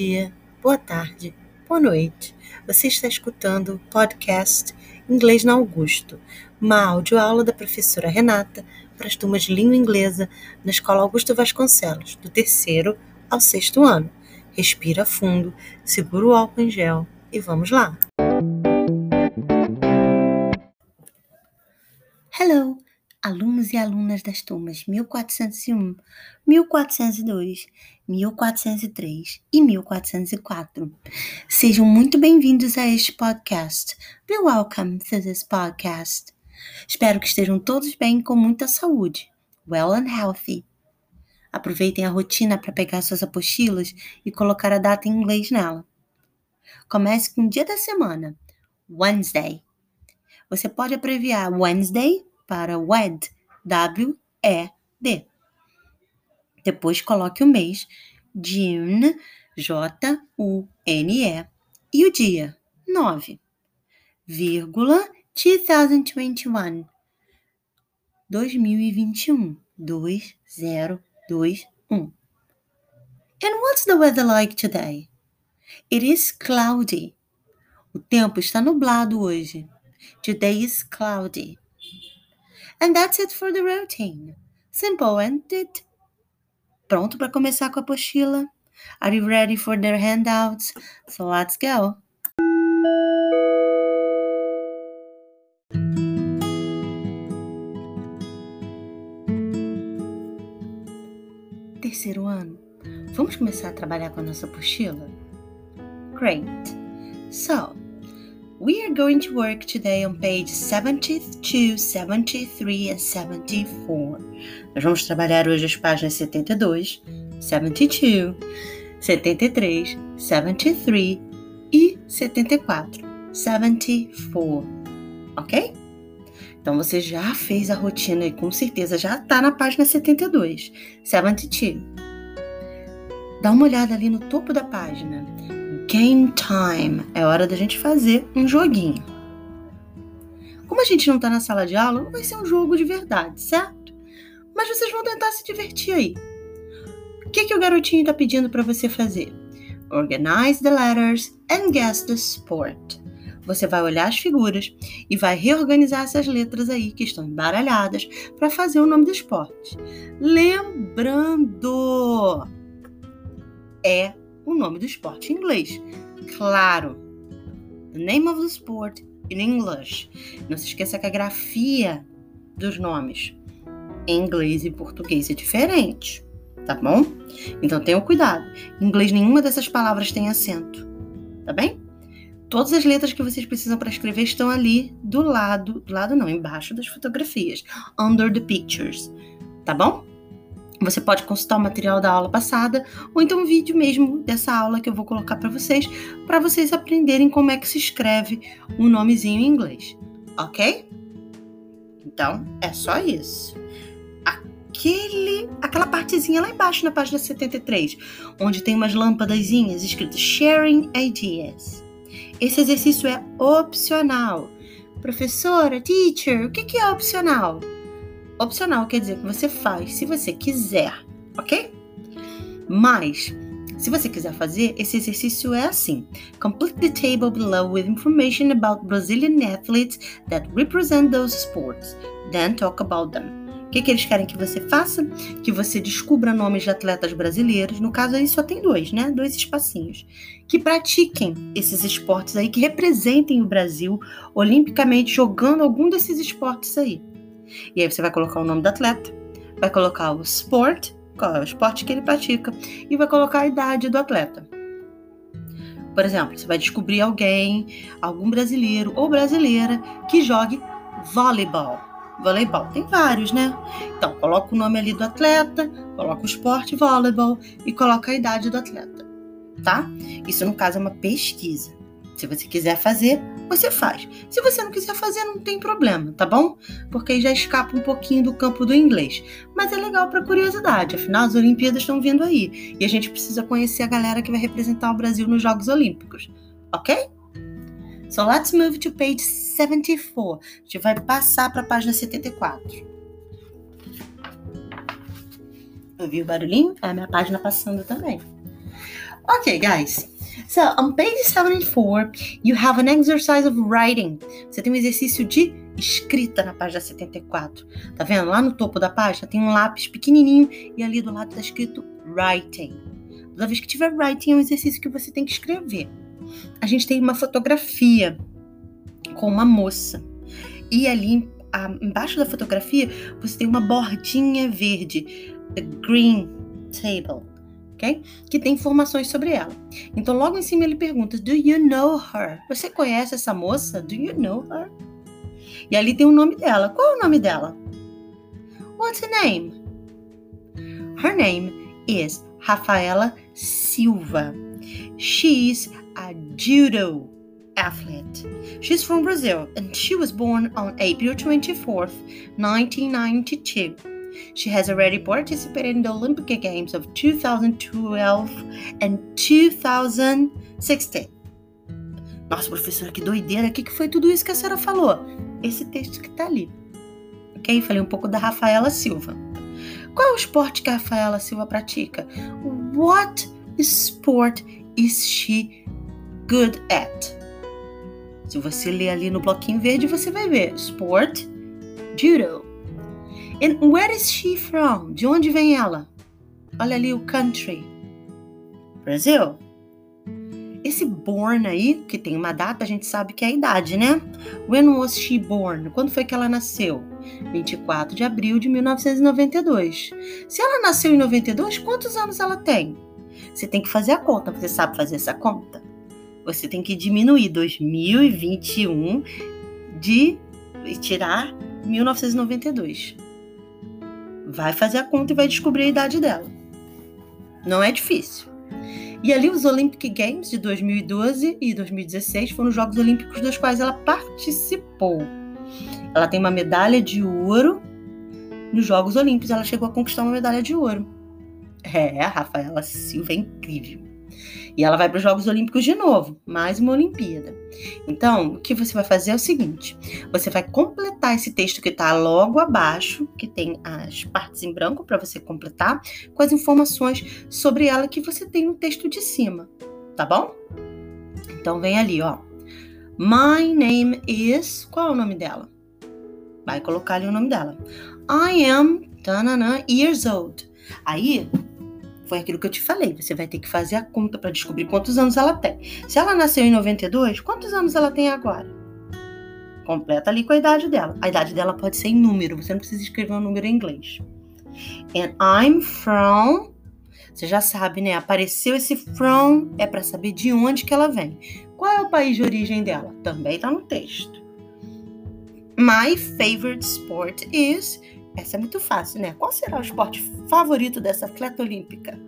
Dia, boa tarde, boa noite. Você está escutando o podcast Inglês na Augusto, uma audioaula da professora Renata para as turmas de língua inglesa na Escola Augusto Vasconcelos, do terceiro ao sexto ano. Respira fundo, segura o álcool em gel e vamos lá. Hello! Alunos e alunas das turmas 1401, 1402, 1403 e 1404. Sejam muito bem-vindos a este podcast. Be welcome to this podcast. Espero que estejam todos bem com muita saúde. Well and healthy. Aproveitem a rotina para pegar suas apostilas e colocar a data em inglês nela. Comece com o dia da semana, Wednesday. Você pode abreviar Wednesday para WED, W-E-D. Depois coloque o mês, June, J-U-N-E, e o dia, 9, vírgula, 2021, 2021, 2021. And what's the weather like today? It is cloudy. O tempo está nublado hoje. Today is cloudy. And that's it for the routine. Simple, isn't it? Pronto para começar com a apostila? Are you ready for the handouts? So let's go. Terceiro ano. Vamos começar a trabalhar com a nossa apostila? Great. So, We are going to work today on page 72, 73 and 74. Nós vamos trabalhar hoje as páginas 72, 72, 73, 73 e 74. 74. Ok? Então você já fez a rotina e com certeza já está na página 72, 72. Dá uma olhada ali no topo da página Game time. É hora da gente fazer um joguinho. Como a gente não tá na sala de aula, não vai ser um jogo de verdade, certo? Mas vocês vão tentar se divertir aí. O que, que o garotinho tá pedindo para você fazer? Organize the letters and guess the sport. Você vai olhar as figuras e vai reorganizar essas letras aí que estão embaralhadas para fazer o nome do esporte. Lembrando, é o nome do esporte em inglês. Claro. The name of the sport in English. Não se esqueça que a grafia dos nomes em inglês e português é diferente, tá bom? Então tenham cuidado. Em inglês nenhuma dessas palavras tem acento, tá bem? Todas as letras que vocês precisam para escrever estão ali do lado, do lado não, embaixo das fotografias, under the pictures, tá bom? Você pode consultar o material da aula passada ou então um vídeo mesmo dessa aula que eu vou colocar para vocês, para vocês aprenderem como é que se escreve um nomezinho em inglês, ok? Então é só isso. Aquele, aquela partezinha lá embaixo na página 73, onde tem umas lâmpadazinhas escritas Sharing Ideas. Esse exercício é opcional. Professora, teacher, o que é opcional? Opcional quer dizer que você faz se você quiser, ok? Mas, se você quiser fazer, esse exercício é assim: Complete the table below with information about Brazilian athletes that represent those sports. Then talk about them. O que, que, eles querem que você faça? Que você descubra nomes de atletas brasileiros. No caso aí só tem dois, né? Dois espacinhos. Que pratiquem esses esportes aí, que representem o Brasil olimpicamente jogando algum desses esportes aí. E aí você vai colocar o nome do atleta, vai colocar o sport, qual é o esporte que ele pratica, e vai colocar a idade do atleta. Por exemplo, você vai descobrir alguém, algum brasileiro ou brasileira que jogue voleibol. Voleibol tem vários, né? Então, coloca o nome ali do atleta, coloca o esporte voleibol e coloca a idade do atleta, tá? Isso no caso é uma pesquisa. Se você quiser fazer, você faz. Se você não quiser fazer, não tem problema, tá bom? Porque aí já escapa um pouquinho do campo do inglês. Mas é legal para curiosidade, afinal as Olimpíadas estão vindo aí e a gente precisa conhecer a galera que vai representar o Brasil nos Jogos Olímpicos, ok? So let's move to page 74. A gente vai passar para a página 74. Ouviu o barulhinho? É a minha página passando também. Okay, guys. So, on page 74, you have an exercise of writing. Você tem um exercício de escrita na página 74. Tá vendo? Lá no topo da página tem um lápis pequenininho e ali do lado tá escrito writing. Toda vez que tiver writing é um exercício que você tem que escrever. A gente tem uma fotografia com uma moça. E ali embaixo da fotografia você tem uma bordinha verde, a green table, ok? Que tem informações sobre ela. Então logo em cima ele pergunta: Do you know her? Você conhece essa moça? Do you know her? E ali tem o nome dela. Qual é o nome dela? What's her name? Her name is Rafaela Silva. She's a judo athlete. She's from Brazil and she was born on April 24th, 1992. She has already participated in the Olympic Games of 2012 and 2016. Nossa, professora, que doideira! O que foi tudo isso que a senhora falou? Esse texto que tá ali. Ok? Falei um pouco da Rafaela Silva. Qual é o esporte que a Rafaela Silva pratica? What sport is she good at? Se você ler ali no bloquinho verde, você vai ver sport, judo. And where is she from? De onde vem ela? Olha ali o country. Brasil. Esse born aí, que tem uma data, a gente sabe que é a idade, né? When was she born? Quando foi que ela nasceu? 24 de abril de 1992. Se ela nasceu em 92, quantos anos ela tem? Você tem que fazer a conta. Você sabe fazer essa conta? você tem que diminuir 2021 de tirar 1992. Vai fazer a conta e vai descobrir a idade dela. Não é difícil. E ali os Olympic Games de 2012 e 2016 foram os Jogos Olímpicos dos quais ela participou. Ela tem uma medalha de ouro nos Jogos Olímpicos. Ela chegou a conquistar uma medalha de ouro. É, a Rafaela Silva é incrível. E ela vai para os Jogos Olímpicos de novo, mais uma Olimpíada. Então, o que você vai fazer é o seguinte: você vai completar esse texto que está logo abaixo, que tem as partes em branco para você completar, com as informações sobre ela que você tem no texto de cima, tá bom? Então, vem ali, ó. My name is. Qual é o nome dela? Vai colocar ali o nome dela. I am tanana, years old. Aí foi aquilo que eu te falei. Você vai ter que fazer a conta para descobrir quantos anos ela tem. Se ela nasceu em 92, quantos anos ela tem agora? Completa ali com a idade dela. A idade dela pode ser em número, você não precisa escrever um número em inglês. And I'm from. Você já sabe, né? Apareceu esse from, é para saber de onde que ela vem. Qual é o país de origem dela? Também está no texto. My favorite sport is essa é muito fácil, né? Qual será o esporte favorito dessa atleta olímpica?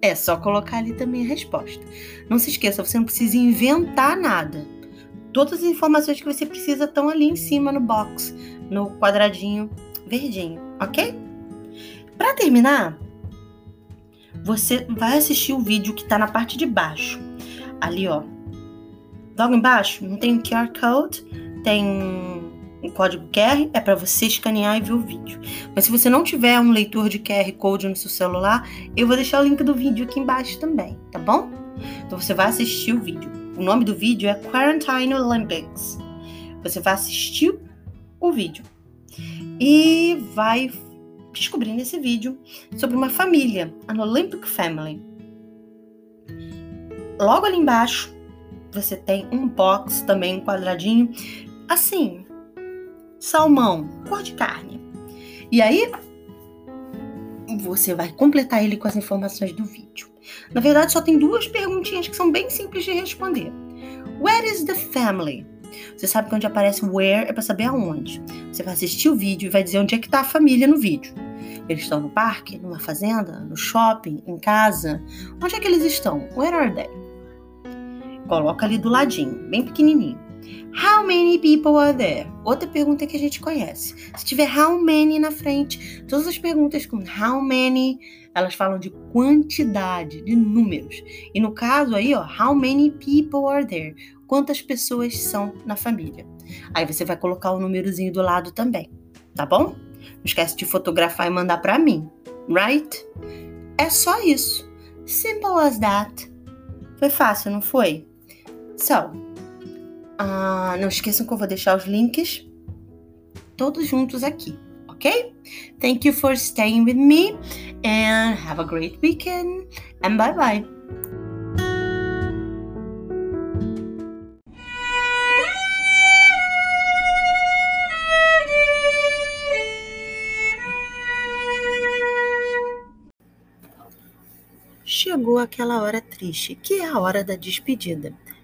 É só colocar ali também a resposta. Não se esqueça, você não precisa inventar nada. Todas as informações que você precisa estão ali em cima no box, no quadradinho verdinho, ok? Para terminar, você vai assistir o vídeo que está na parte de baixo. Ali, ó. Logo embaixo, não tem QR Code, tem o código QR é para você escanear e ver o vídeo. Mas se você não tiver um leitor de QR Code no seu celular, eu vou deixar o link do vídeo aqui embaixo também, tá bom? Então você vai assistir o vídeo. O nome do vídeo é Quarantine Olympics. Você vai assistir o vídeo e vai descobrir nesse vídeo sobre uma família, a Olympic Family. Logo ali embaixo, você tem um box também, um quadradinho, assim, salmão, cor de carne. E aí você vai completar ele com as informações do vídeo. Na verdade, só tem duas perguntinhas que são bem simples de responder. Where is the family? Você sabe que onde aparece where é para saber aonde. Você vai assistir o vídeo e vai dizer onde é que está a família no vídeo. Eles estão no parque, numa fazenda, no shopping, em casa. Onde é que eles estão? Where are they? Coloca ali do ladinho, bem pequenininho. How many people are there? Outra pergunta que a gente conhece. Se tiver how many na frente, todas as perguntas com how many, elas falam de quantidade, de números. E no caso aí, ó, how many people are there? Quantas pessoas são na família? Aí você vai colocar o númerozinho do lado também, tá bom? Não esquece de fotografar e mandar para mim, right? É só isso. Simple as that. Foi fácil, não foi? So, uh, não esqueçam que eu vou deixar os links todos juntos aqui, ok? Thank you for staying with me and have a great weekend and bye bye. chegou aquela hora triste, que é a hora da despedida.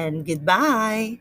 and goodbye.